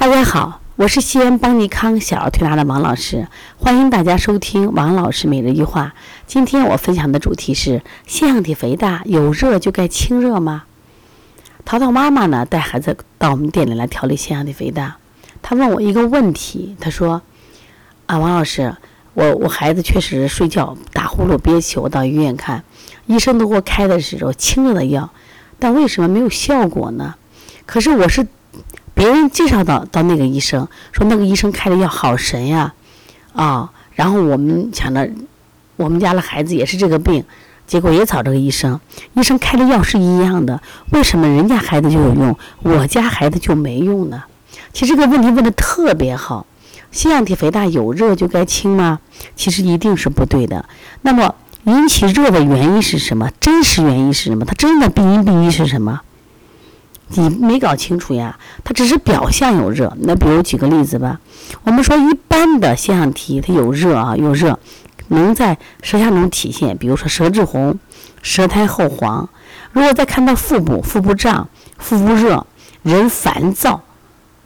大家好，我是西安邦尼康小儿推拿的王老师，欢迎大家收听王老师每日一话。今天我分享的主题是：腺样体肥大有热就该清热吗？淘淘妈妈呢带孩子到我们店里来调理腺样体肥大，她问我一个问题，她说：“啊，王老师，我我孩子确实睡觉打呼噜憋气，我到医院看，医生都给我开的是种清热的药，但为什么没有效果呢？可是我是。”别人介绍到到那个医生，说那个医生开的药好神呀，啊，然后我们想着，我们家的孩子也是这个病，结果也找这个医生，医生开的药是一样的，为什么人家孩子就有用，我家孩子就没用呢？其实这个问题问的特别好，腺样体肥大有热就该清吗？其实一定是不对的。那么引起热的原因是什么？真实原因是什么？它真的病因病因是什么？你没搞清楚呀？它只是表象有热。那比如举个例子吧，我们说一般的腺样体它有热啊，有热，能在舌下中体现。比如说舌质红、舌苔厚黄。如果再看到腹部，腹部胀、腹部热、人烦躁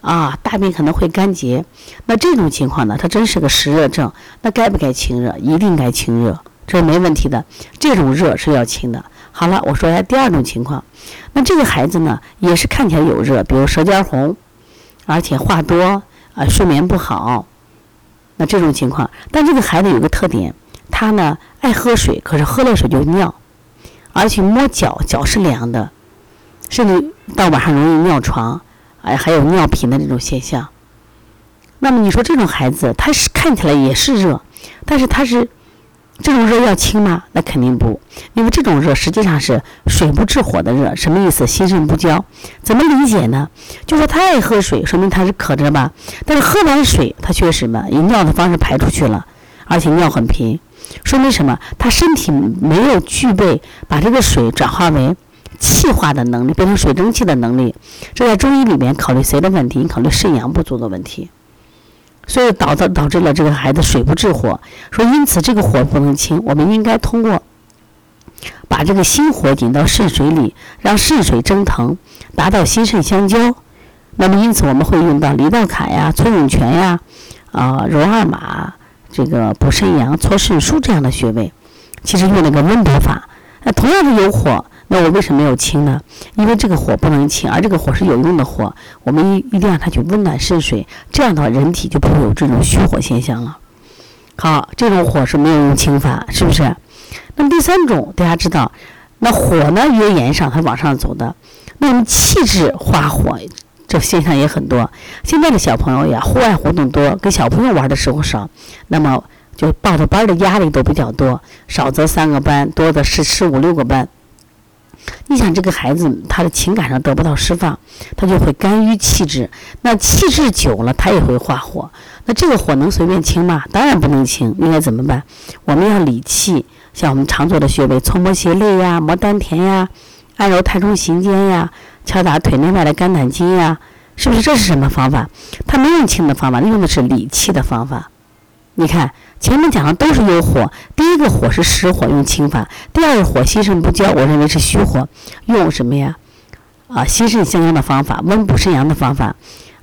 啊，大便可能会干结。那这种情况呢，它真是个实热症。那该不该清热？一定该清热，这是没问题的。这种热是要清的。好了，我说一下第二种情况。那这个孩子呢，也是看起来有热，比如舌尖红，而且话多啊，睡眠不好。那这种情况，但这个孩子有个特点，他呢爱喝水，可是喝了水就尿，而且摸脚脚是凉的，甚至到晚上容易尿床，哎，还有尿频的这种现象。那么你说这种孩子，他是看起来也是热，但是他是。这种热要清吗？那肯定不，因为这种热实际上是水不制火的热，什么意思？心肾不交，怎么理解呢？就说他爱喝水，说明他是渴着吧？但是喝完水，他却什么？以尿的方式排出去了，而且尿很频，说明什么？他身体没有具备把这个水转化为气化的能力，变成水蒸气的能力。这在中医里面考虑谁的问题？你考虑肾阳不足的问题。所以导致导致了这个孩子水不制火，说因此这个火不能清，我们应该通过把这个心火引到肾水里，让肾水蒸腾，达到心肾相交。那么因此我们会用到离道坎呀、搓涌泉呀、啊揉二马、这个补肾阳、搓肾腧这样的穴位，其实用那个温补法，那同样是有火。那我为什么要清呢？因为这个火不能清，而这个火是有用的火，我们一一定让它去温暖肾水，这样的话人体就不会有这种虚火现象了。好，这种火是没有用清法，是不是？那么第三种，大家知道，那火呢，越炎上它往上走的，那么气滞化火，这现象也很多。现在的小朋友呀，户外活动多，跟小朋友玩的时候少，那么就报的班的压力都比较多，少则三个班，多的是十五六个班。你想这个孩子，他的情感上得不到释放，他就会肝郁气滞。那气滞久了，他也会化火。那这个火能随便清吗？当然不能清。应该怎么办？我们要理气，像我们常做的穴位，搓摩胁肋呀，摩丹田呀，按揉太冲行间呀，敲打腿内外的肝胆经呀，是不是？这是什么方法？他没用清的方法，用的是理气的方法。你看。前面讲的都是有火，第一个火是实火，用清法；第二个火心肾不交，我认为是虚火，用什么呀？啊，心肾相应的方法，温补肾阳的方法，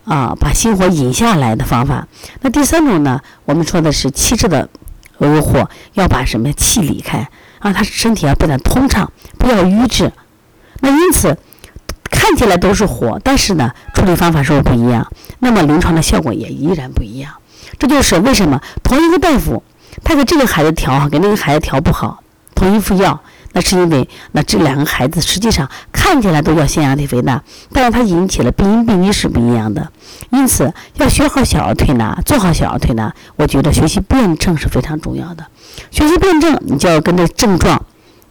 啊，把心火引下来的方法。那第三种呢？我们说的是气滞的有火，要把什么气理开，让他身体要变得通畅，不要瘀滞。那因此看起来都是火，但是呢，处理方法是不一样，那么临床的效果也依然不一样。这就是为什么同一个大夫，他给这个孩子调好，给那个孩子调不好，同一副药，那是因为那这两个孩子实际上看起来都叫腺样体肥大，但是它引起了病因病因是不一样的。因此要学好小儿推拿，做好小儿推拿，我觉得学习辩证是非常重要的。学习辩证，你就要跟着症状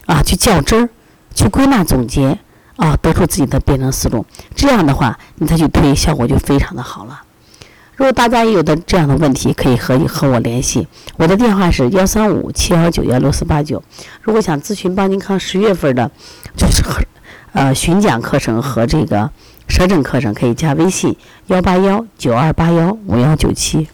啊去较真儿，去归纳总结啊，得出自己的辩证思路。这样的话，你再去推，效果就非常的好了。如果大家也有的这样的问题，可以和和我联系，我的电话是幺三五七幺九幺六四八九。如果想咨询邦尼康十月份的，就是和呃巡讲课程和这个舌诊课程，可以加微信幺八幺九二八幺五幺九七。